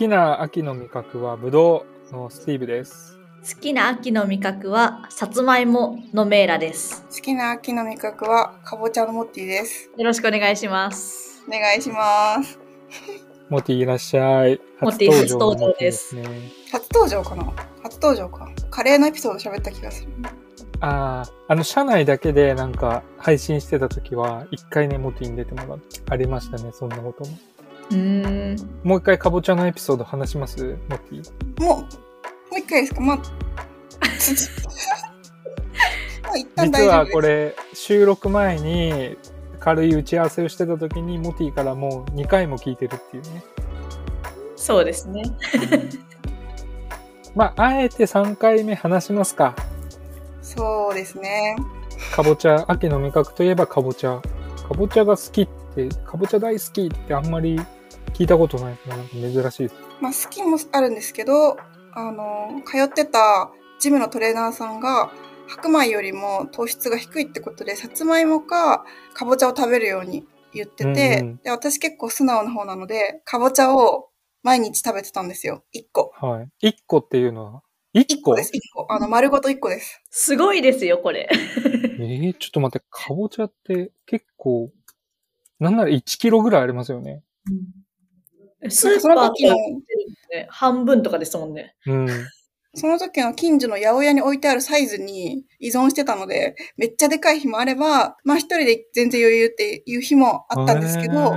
きな秋の味覚はブドウのスティーブです。好きな秋の味覚はさつまいものメーラです。好きな秋の味覚はかぼちゃのモッティです。よろしくお願いします。お願いします。モティいらっしゃい。モティ初登場のモティです初登場かな？初登場か。カレーのエピソード喋った気がする。ああ、あの、社内だけでなんか配信してた時は、一回ね、モティに出てもらって、ありましたね、そんなことも。うーん。もう一回かぼちゃのエピソード話しますモティ。もう、もう一回ですか？まあ、もう一旦実大丈夫です。はこれ、収録前に軽い打ち合わせをしてた時に、モティからもう2回も聞いてるっていうね。そうですね。まあ、あえて3回目話しますか。そうですね。かぼちゃ、秋の味覚といえばかぼちゃ。かぼちゃが好きって、かぼちゃ大好きってあんまり聞いたことないなんか珍しいです。まあ、好きもあるんですけど、あの、通ってたジムのトレーナーさんが、白米よりも糖質が低いってことで、さつまいもかかぼちゃを食べるように言ってて、うんうんで私結構素直な方なので、かぼちゃを毎日食べてたんですよ。1個。はい。1個っていうのは ?1 個？1個です、1個。あの、丸ごと1個です。すごいですよ、これ。えー、ちょっと待って、かぼちゃって結構、なんなら1キロぐらいありますよね。スーパーその時のとか半分とかですもんね。うん。その時の近所の八百屋に置いてあるサイズに依存してたので、めっちゃでかい日もあれば、まあ一人で全然余裕っていう日もあったんですけど、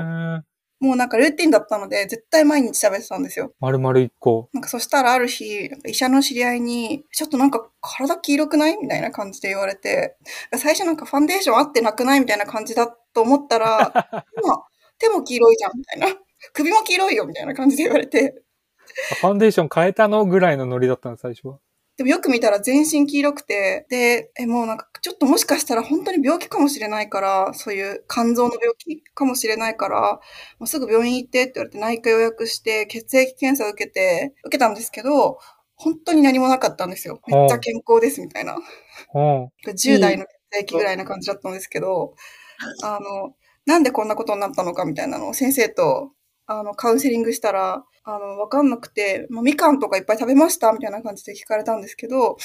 もうなんかルーティンだったので、絶対毎日食べてたんですよ。丸々1個。なんかそしたらある日、医者の知り合いに、ちょっとなんか体黄色くないみたいな感じで言われて、最初なんかファンデーション合ってなくないみたいな感じだと思ったら、まあ、手も黄色いじゃんみたいな。首も黄色いよみたいな感じで言われて、ファンデーション変えたのぐらいのノリだったの、最初は。でもよく見たら全身黄色くて、で、え、もうなんかちょっともしかしたら本当に病気かもしれないから、そういう肝臓の病気かもしれないから、もうすぐ病院行ってって言われて内科予約して血液検査を受けて、受けたんですけど、本当に何もなかったんですよ。めっちゃ健康ですみたいな。うん。10代の血液ぐらいな感じだったんですけど、あの、なんでこんなことになったのかみたいなのを先生と、あの、カウンセリングしたら、あの、わかんなくて、まあ、みかんとかいっぱい食べましたみたいな感じで聞かれたんですけど、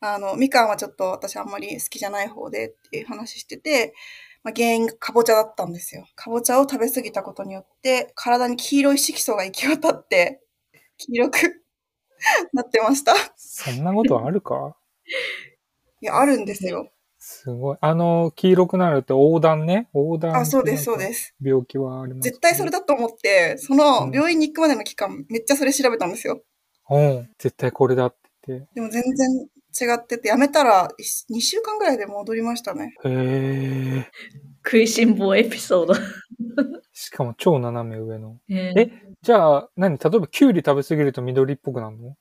あの、みかんはちょっと私あんまり好きじゃない方でっていう話してて、まあ、原因がかぼちゃだったんですよ。かぼちゃを食べ過ぎたことによって、体に黄色い色素が行き渡って、黄色く なってました。いそんなことあるか？や、あるんですよ。すごい。あの、黄色くなるって横断ね。横断。あ、そうです、そうですす。病気はあります、絶対それだと思って、その病院に行くまでの期間、めっちゃそれ調べたんですよ。うん。絶対これだって言っでも全然違ってて、やめたら2週間ぐらいで戻りましたね。て。へえ。食いしん坊エピソード。しかも超斜め上の。ええじゃあ、何？例えばキュウリ食べ過ぎると緑っぽくなるの？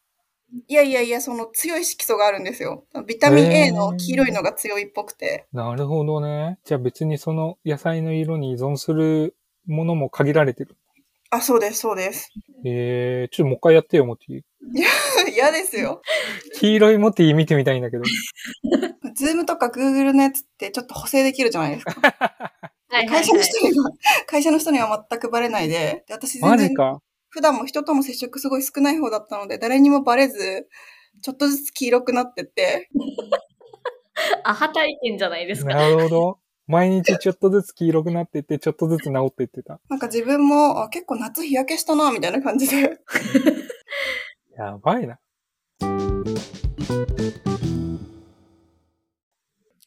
いやいやいや、その強い色素があるんですよ。ビタミンへ A ーの黄色いのが強いっぽくて。なるほどね。じゃあ別にその野菜の色に依存するものも限られてる。あ、そうです、そうです。えー、ちょっともう一回やってよ、モティ。嫌ですよ。黄色いモティ見てみたいんだけど。 Zoom とか Google のやつってちょっと補正できるじゃないですか。はいはい会社のはい人には、会社の人には全くバレないで、で私全然マジか。普段も人との接触すごい少ない方だったので、誰にもバレず、ちょっとずつ黄色くなってって、アハ体験じゃないですか。なるほど。毎日ちょっとずつ黄色くなっていって、ちょっとずつ治っていってた。なんか自分も、あ結構夏日焼けしたな、みたいな感じで。やばいな。今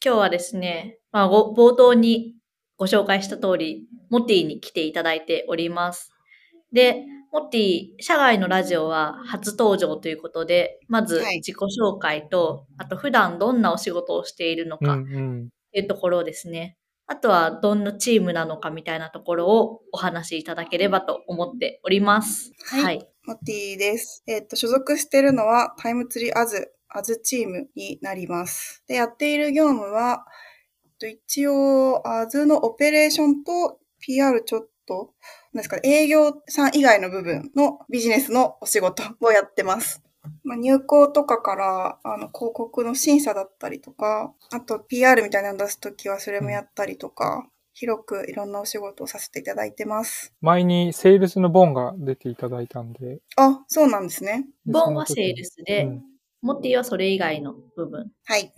日はですね、まあ、ご冒頭にご紹介した通り、モティに来ていただいております。で、モティ、社外のラジオは初登場ということで、まずはい自己紹介と、あと普段どんなお仕事をしているのうんかっうん。ていうところですね。あとはどんなチームなのかみたいなところをお話しいただければと思っております。はいはい。モッティです。えっ、と、所属しているのはタイムツリーアズ、アズチームになります。で、やっている業務は、えっと一応、アズのオペレーションと PR ちょっと、なんですかね、営業さん以外の部分のビジネスのお仕事をやってます。まあ、入稿とかから、あの、広告の審査だったりとか、あと PR みたいなの出すときはそれもやったりとか、広くいろんなお仕事をさせていただいてます。前にセールスのボンが出ていただいたんで。あ、そうなんですね。でボンはセールスで、うんモッティはそれ以外の部分。はい。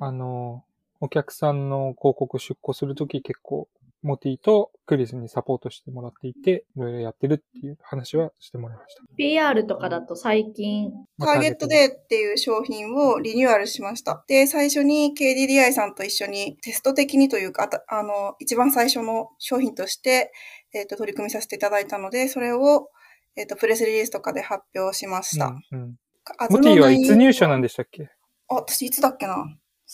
あの、お客さんの広告出稿するとき結構、モティとクリスにサポートしてもらっていて、いろいろやってるっていう話はしてもらいました。PR とかだと最近、ターゲットデーっていう商品をリニューアルしました。で、最初に KDDI さんと一緒にテスト的にというか、あたあの、一番最初の商品として、えっ、と、取り組みさせていただいたので、それを、えっ、と、プレスリリースとかで発表しました。うんうんあモティはいつ入社ななんでしたっけ？あ、私いつだっけな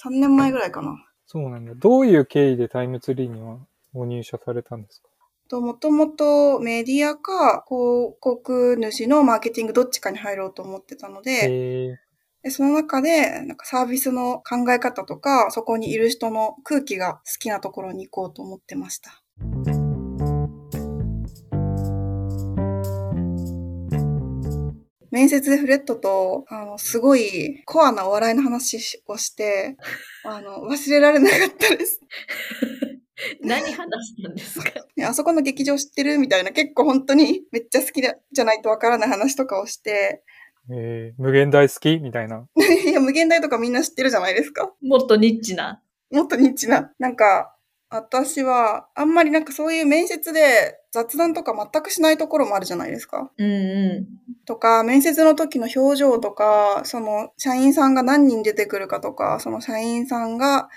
?3 年前ぐらいかな。そうなんだ。どういう経緯でタイムツリーにはご入社されたんですか？と、もともとメディアか広告主のマーケティングどっちかに入ろうと思ってたので、でその中で、なんかサービスの考え方とか、そこにいる人の空気が好きなところに行こうと思ってました。面接でフレットと、あの、すごいコアなお笑いの話をして、あの、忘れられなかったです。何話したんですか？ねあそこの劇場知ってるみたいな、結構本当に めっちゃ好きだじゃないとわからない話とかをして、えー無限大好き？みたいな。いや、無限大とかみんな知ってるじゃないですか？もっとニッチな。もっとニッチな。なんか、私は、あんまりなんかそういう面接で雑談とか全くしないところもあるじゃないですか。うんうとか、面接の時の表情とか、その、社員さんが何人出てくるかとか、その社員さんが、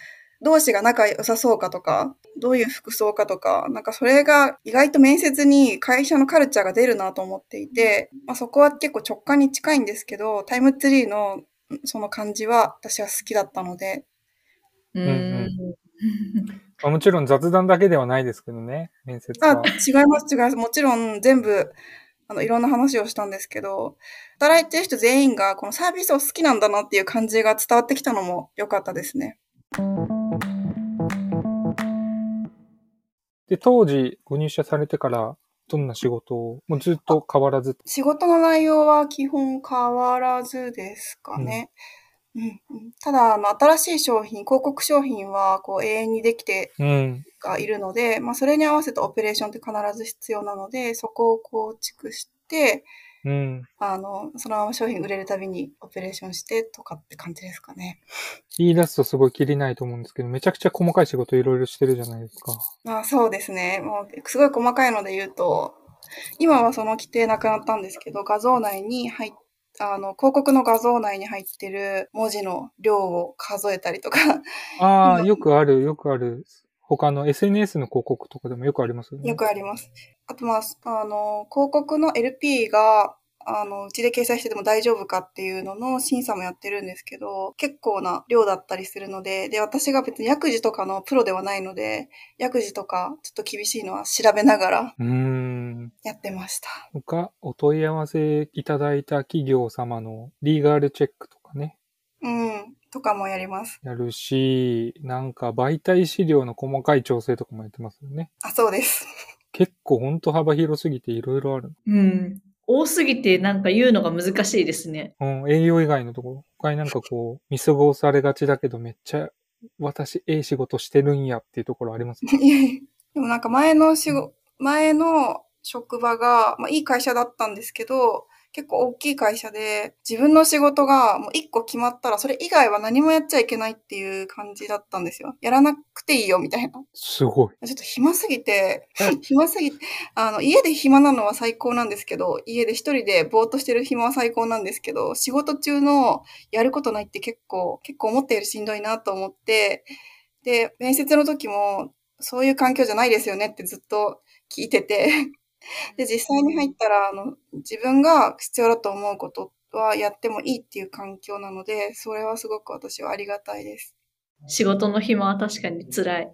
同士が仲良さそうかとか、どういう服装かとか、なんかそれが意外と面接に会社のカルチャーが出るなと思っていて、まあ、そこは結構直感に近いんですけど、タイムツリーのその感じは私は好きだったので、ん。ううんん。まあ、もちろん雑談だけではないですけどね、面接あは。、違います、違います。もちろん全部、あの、いろんな話をしたんですけど、働いてる人全員がこのサービスを好きなんだなっていう感じが伝わってきたのも良かったですね。で、当時ご入社されてから、どんな仕事を、もうずっと変わらず。仕事の内容は基本変わらずですかね。うんうんただ、あの、新しい商品、広告商品は、こう、永遠にできてうん。がいるので、まあ、それに合わせたオペレーションって必ず必要なので、そこを構築して、うん。あの、そのまま商品売れるたびにオペレーションしてとかって感じですかね。言い出すとすごいきりないと思うんですけど、めちゃくちゃ細かい仕事いろいろしてるじゃないですか。まあそうですね。もうすごい細かいので言うと、今はその規定なくなったんですけど、画像内に入っあの、広告の画像内に入ってる文字の量を数えたりとか、ああ、今よくある、よくある。他の SNS の広告とかでもよくありますよね。よくあります。あとまあ、あの、広告の LP が、あの、うちで掲載してても大丈夫かっていうのの審査もやってるんですけど、結構な量だったりするので、で、私が別に薬事とかのプロではないので、薬事とかちょっと厳しいのは調べながら。やってました。他、お問い合わせいただいた企業様のリーガルチェックとかね、うん、とかもやります。やるし、なんか媒体資料の細かい調整とかもやってますよね。あ、そうです。結構ほんと幅広すぎていろいろある。うん。多すぎてなんか言うのが難しいですね。うん、営業以外のところ。他になんかこう、見過ごされがちだけどめっちゃ、私、ええ仕事してるんやっていうところありますね。いやいやでもなんか前の仕事、前の職場が、まあいい会社だったんですけど、結構大きい会社で、自分の仕事がもう一個決まったら、それ以外は何もやっちゃいけないっていう感じだったんですよ。やらなくていいよ、みたいな。すごい。ちょっと暇すぎて、暇すぎて、あの、家で暇なのは最高なんですけど、家で一人でぼーっとしてる暇は最高なんですけど、仕事中のやることないって結構、結構思ったよりしんどいなと思って、で、面接の時も、そういう環境じゃないですよねってずっと聞いてて、で、実際に入ったら、あの、自分が必要だと思うことはやってもいいっていう環境なので、それはすごく私はありがたいです。仕事の暇は確かに辛い。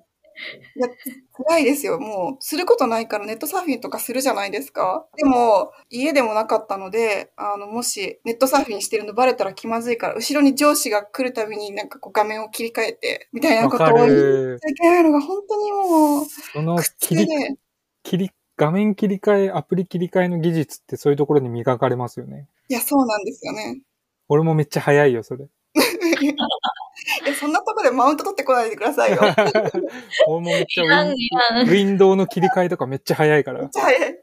いや、辛いですよ。もう、することないからネットサーフィンとかするじゃないですか。でも、家でもなかったので、あの、もし、ネットサーフィンしてるのバレたら気まずいから、後ろに上司が来るたびになんかこう画面を切り替えて、みたいなことを言っるち。ゃいけないのが本当にもう、その切り、で、切り、画面切り替え、アプリ切り替えの技術ってそういうところに磨かれますよね。いや、そうなんですよね。俺もめっちゃ早いよ、それ。や、そんなとこでマウント取ってこないでくださいよ。め っ俺もめっちゃウィンいらん。ウィンドウの切り替えとかめっちゃ早いから。ちゃ早い。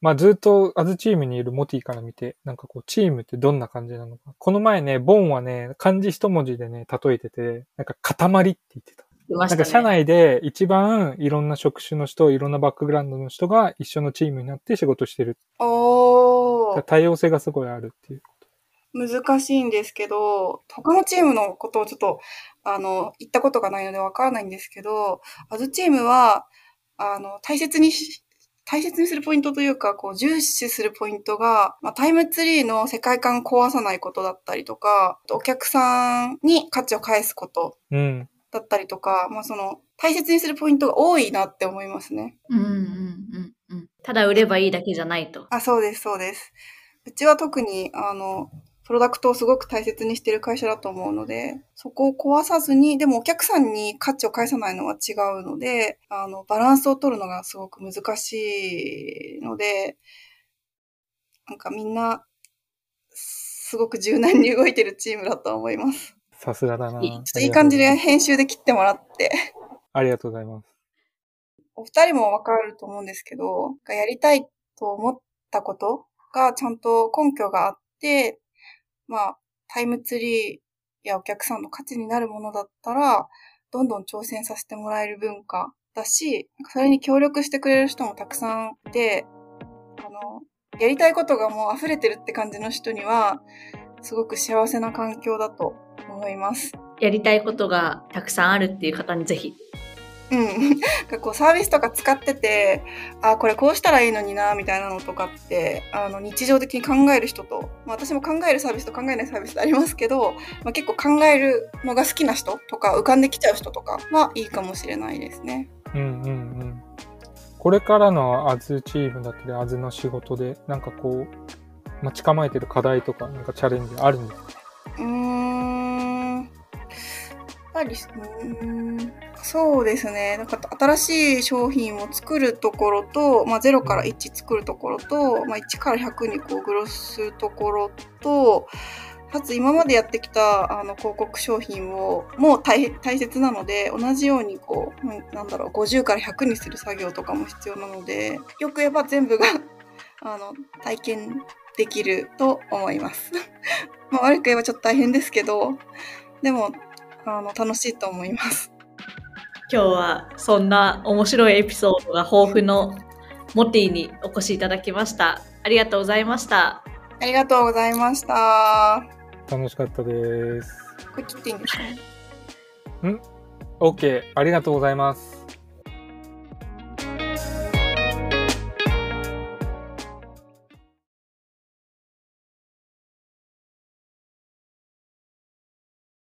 まあずっとアズチームにいるモティから見て、なんかこうチームってどんな感じなのか。この前ね、ボンはね、漢字一文字でね、例えてて、なんか塊って言ってた。ね。なんか社内で一番いろんな職種の人、いろんなバックグラウンドの人が一緒のチームになって仕事してる。おー。多様性がすごいあるっていう。難しいんですけど、他のチームのことをちょっと、あの、言ったことがないのでわからないんですけど、アズチームは、あの、大切にし、大切にするポイントというか、こう、重視するポイントが、まあ、タイムツリーの世界観を壊さないことだったりとか、お客さんに価値を返すことうん。だったりとか、まあ、その、大切にするポイントが多いなって思いますね。うんうんうんうん。ただ売ればいいだけじゃないと。あ、そうです、そうです。うちは特に、あの、プロダクトをすごく大切にしている会社だと思うので、そこを壊さずに、でもお客さんに価値を返さないのは違うので、あの、バランスを取るのがすごく難しいので、なんかみんな、すごく柔軟に動いてるチームだと思います。さすがだな。ちょっといい感じで編集で切ってもらって、ありがとうございます。お二人もわかると思うんですけど、やりたいと思ったことがちゃんと根拠があって、まあ、タイムツリーやお客さんの価値になるものだったら、どんどん挑戦させてもらえる文化だし、それに協力してくれる人もたくさんいて、あの、やりたいことがもう溢れてるって感じの人には、すごく幸せな環境だと思います。やりたいことがたくさんあるっていう方にぜひ。うん。こうサービスとか使ってて、あ、これこうしたらいいのにな、みたいなのとかって、あの、日常的に考える人と、まあ私も考えるサービスと考えないサービスありますけど、まあ結構考えるのが好きな人とか、浮かんできちゃう人とかはいいかもしれないですね。うんうんうん。これからのアズチームだったり、アズの仕事で、なんかこう、待ち構えてる課題とか、なんかチャレンジあるんですか？うーん。ぱり、うん、そうですね。なんか新しい商品を作るところと、まあ0から1作るところと、まあ1から100にこうグロスするところと、かつ今までやってきたあの広告商品をもう大大切なので同じようにこうなんだろう50から100にする作業とかも必要なのでよく言えば全部があの体験できると思います。まあ、悪く言えばちょっと大変ですけどでもあの楽しいと思います。今日はそんな面白いエピソードが豊富のモティにお越しいただきました。ありがとうございました。ありがとうございました。楽しかったです。これ切っていいんですか OK。ありがとうございます。